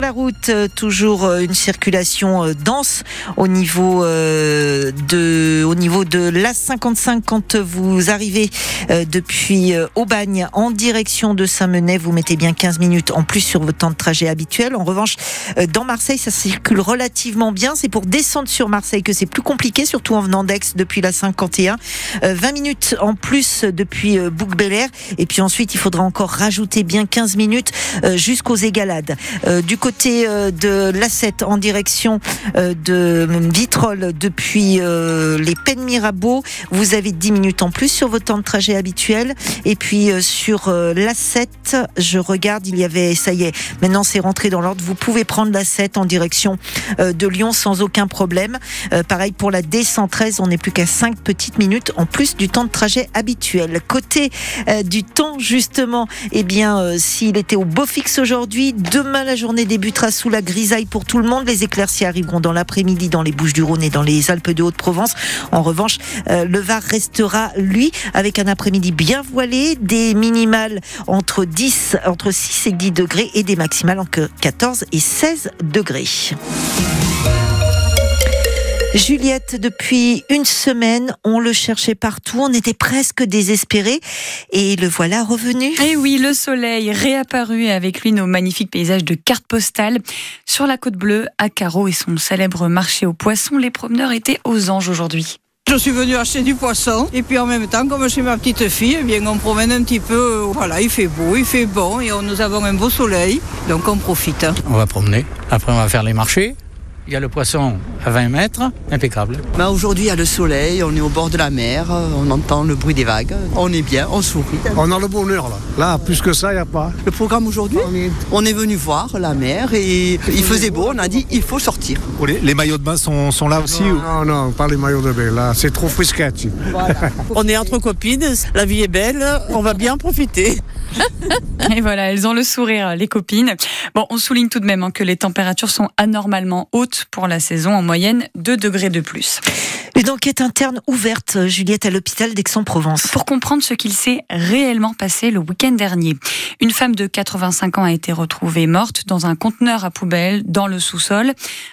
La route, euh, toujours euh, une circulation euh, dense au niveau de, au niveau de l'A55 quand vous arrivez depuis Aubagne en direction de Saint-Menet. Vous mettez bien 15 minutes en plus sur votre temps de trajet habituel. En revanche, dans Marseille, ça circule relativement bien. C'est pour descendre sur Marseille que c'est plus compliqué, surtout en venant d'Aix depuis la 51. 20 minutes en plus depuis bouc Et puis ensuite, il faudra encore rajouter bien 15 minutes jusqu'aux égalades. Du côté euh, de l'A7 en direction euh, de Vitrolles depuis euh, les Pennes Mirabeau, vous avez 10 minutes en plus sur votre temps de trajet habituel. Et puis sur l'A7, je regarde, il y avait, ça y est, maintenant c'est rentré dans l'ordre. Vous pouvez prendre l'A7 en direction de Lyon sans aucun problème. Pareil pour la D113, on n'est plus qu'à 5 petites minutes en plus du temps de trajet habituel. Côté du temps, justement, eh bien, s'il était au beau fixe aujourd'hui, demain la journée des débutera sous la grisaille pour tout le monde. Les éclaircies arriveront dans l'après-midi dans les Bouches-du-Rhône et dans les Alpes de Haute-Provence. En revanche, euh, le Var restera, lui, avec un après-midi bien voilé, des minimales entre 10, entre 6 et 10 degrés et des maximales entre 14 et 16 degrés. Juliette, depuis une semaine, on le cherchait partout, on était presque désespérés et le voilà revenu. Et eh oui, le soleil réapparu avec lui nos magnifiques paysages de cartes postales. Sur la côte bleue, à Carreau et son célèbre marché aux poissons, les promeneurs étaient aux anges aujourd'hui. Je suis venu acheter du poisson et puis en même temps, comme je suis ma petite fille, eh bien on promène un petit peu. Voilà, il fait beau, il fait bon et nous avons un beau soleil, donc on profite. On va promener. Après, on va faire les marchés. Il y a le poisson à 20 mètres, impeccable. Bah Aujourd'hui, il y a le soleil, on est au bord de la mer, on entend le bruit des vagues, on est bien, on sourit. On a le bonheur là. Là, plus que ça, il n'y a pas. Le programme aujourd'hui, on est venu voir la mer et il faisait beau, on a dit il faut sortir. Les, maillots de bain sont, sont là aussi Non, non, pas les maillots de bain, là, c'est trop frisquet. on est entre copines, la vie est belle, on va bien profiter. Et voilà, elles ont le sourire, les copines. Bon, on souligne tout de même hein, que les températures sont anormalement hautes pour la saison, en moyenne 2 degrés de plus. Une enquête interne ouverte, Juliette, à l'hôpital d'Aix-en-Provence. Pour comprendre ce qu'il s'est réellement passé le week-end dernier. Une femme de 85 ans a été retrouvée morte dans un conteneur à poubelle dans le sous-sol.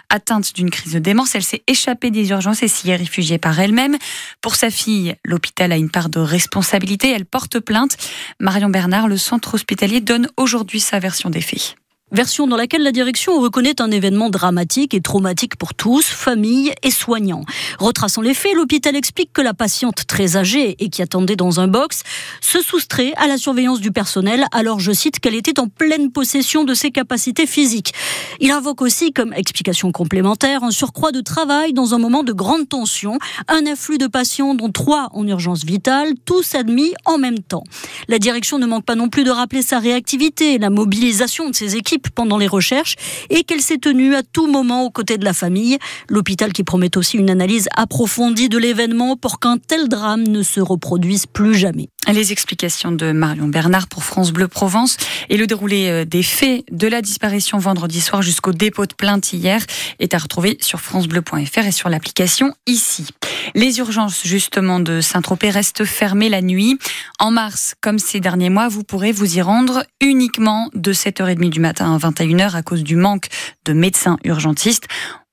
Atteinte d'une crise de démence, elle s'est échappée des urgences et s'y est réfugiée par elle-même. Pour sa fille, l'hôpital a une part de responsabilité. Elle porte plainte. Marion Bernard, le centre hospitalier, donne aujourd'hui sa version des faits. Version dans laquelle la direction reconnaît un événement dramatique et traumatique pour tous, familles et soignants. Retraçant les faits, l'hôpital explique que la patiente très âgée et qui attendait dans un box se soustrait à la surveillance du personnel alors, je cite, qu'elle était en pleine possession de ses capacités physiques. Il invoque aussi comme explication complémentaire un surcroît de travail dans un moment de grande tension, un afflux de patients dont trois en urgence vitale, tous admis en même temps. La direction ne manque pas non plus de rappeler sa réactivité, la mobilisation de ses équipes pendant les recherches et qu'elle s'est tenue à tout moment aux côtés de la famille. L'hôpital qui promet aussi une analyse approfondie de l'événement pour qu'un tel drame ne se reproduise plus jamais. Les explications de Marion Bernard pour France Bleu Provence et le déroulé euh, des faits de la disparition vendredi soir jusqu'au dépôt de plainte hier est à retrouver sur francebleu.fr et sur l'application ici. Les urgences justement de Saint-Tropez restent fermées la nuit. En mars, comme ces derniers mois, vous pourrez vous y rendre uniquement de 7h30 du matin à 21h à cause du manque de médecins urgentistes.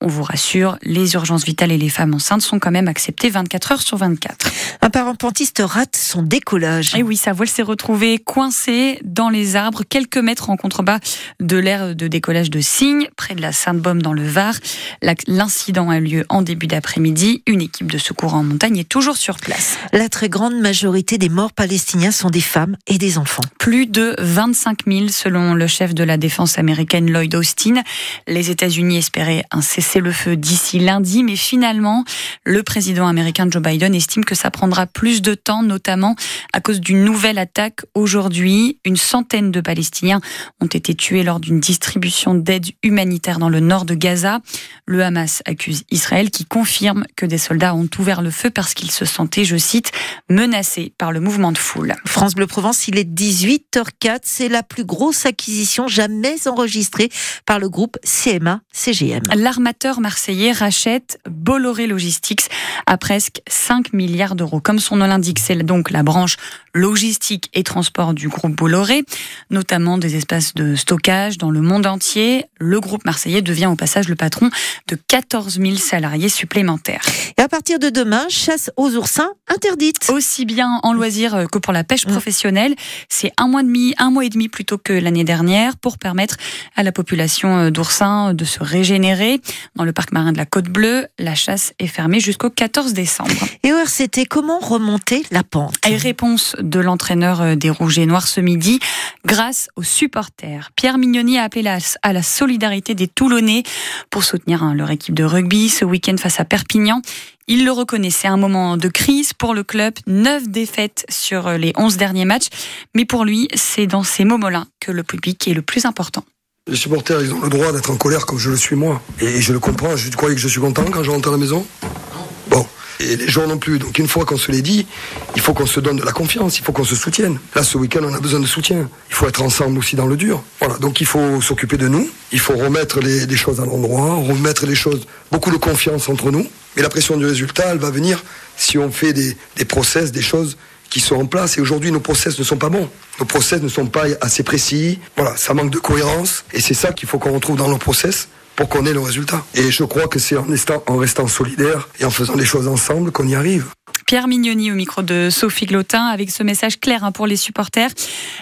On vous rassure, les urgences vitales et les femmes enceintes sont quand même acceptées 24 heures sur 24. Un parapentiste rate son décollage. Et oui, sa voile s'est retrouvée coincée dans les arbres, quelques mètres en contrebas de l'aire de décollage de Signe, près de la Sainte-Baume dans le Var. L'incident a lieu en début d'après-midi. Une équipe de secours en montagne est toujours sur place. La très grande majorité des morts palestiniens sont des femmes et des enfants. Plus de 25 000 selon le chef de la défense américaine Lloyd Austin. Les États-Unis espéraient un cessez le feu d'ici lundi, mais finalement, le président américain Joe Biden estime que ça prendra plus de temps, notamment à cause d'une nouvelle attaque aujourd'hui. Une centaine de Palestiniens ont été tués lors d'une distribution d'aide humanitaire dans le nord de Gaza. Le Hamas accuse Israël qui confirme que des soldats ont ouvert le feu parce qu'ils se sentaient, je cite, menacés par le mouvement de foule. France Bleu Provence, il est 18h04. C'est la plus grosse acquisition jamais enregistrée par le groupe CMA-CGM. L'armateur marseillais rachète Bolloré Logistics à presque 5 milliards d'euros. Comme son nom l'indique, c'est donc la branche logistique et transport du groupe Bolloré, notamment des espaces de stockage dans le monde entier. Le groupe marseillais devient au passage le patron de 14 000 salariés supplémentaires. Et à partir de demain, chasse aux oursins interdite. Aussi bien en loisir que pour la pêche professionnelle. C'est un mois, demi, un mois et demi plutôt que l'année dernière pour permettre à la population d'oursins de se régénérer. Dans le parc marin de la Côte Bleue, la chasse est fermée jusqu'au 14 décembre. Et au RCT, comment remonter la pente? Et réponse de l'entraîneur des Rouges et Noirs ce midi, grâce aux supporters. Pierre Mignoni a appelé à la solidarité des Toulonnais pour soutenir hein, leur équipe de rugby ce week-end face à Perpignan. Il le reconnaît, c'est un moment de crise pour le club, neuf défaites sur les onze derniers matchs, mais pour lui, c'est dans ces moments-là que le public est le plus important. Les supporters, ils ont le droit d'être en colère comme je le suis moi. Et je le comprends, je croyais que je suis content quand je rentre à la maison. Bon, et les gens non plus. Donc une fois qu'on se l'est dit, il faut qu'on se donne de la confiance, il faut qu'on se soutienne. Là, ce week-end, on a besoin de soutien. Il faut être ensemble aussi dans le dur. Voilà, donc il faut s'occuper de nous, il faut remettre les choses à l'endroit, remettre les choses, beaucoup de confiance entre nous. Mais la pression du résultat, elle va venir si on fait des, des process, des choses qui sont en place. Et aujourd'hui, nos process ne sont pas bons. Nos process ne sont pas assez précis. Voilà, ça manque de cohérence. Et c'est ça qu'il faut qu'on retrouve dans nos process pour qu'on ait le résultat. Et je crois que c'est en restant, en restant solidaire et en faisant les choses ensemble qu'on y arrive. Pierre Mignoni au micro de Sophie Glotin avec ce message clair hein, pour les supporters.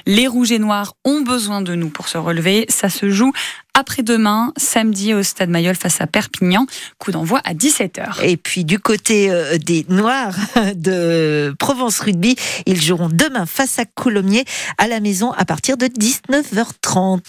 Les Rouges et Noirs ont besoin de nous pour se relever. Ça se joue après-demain, samedi au Stade Mayol face à Perpignan. Coup d'envoi à 17h. Et puis du côté euh, des Noirs de Provence Rugby, ils joueront demain face à Coulommiers à la maison à partir de 19h30.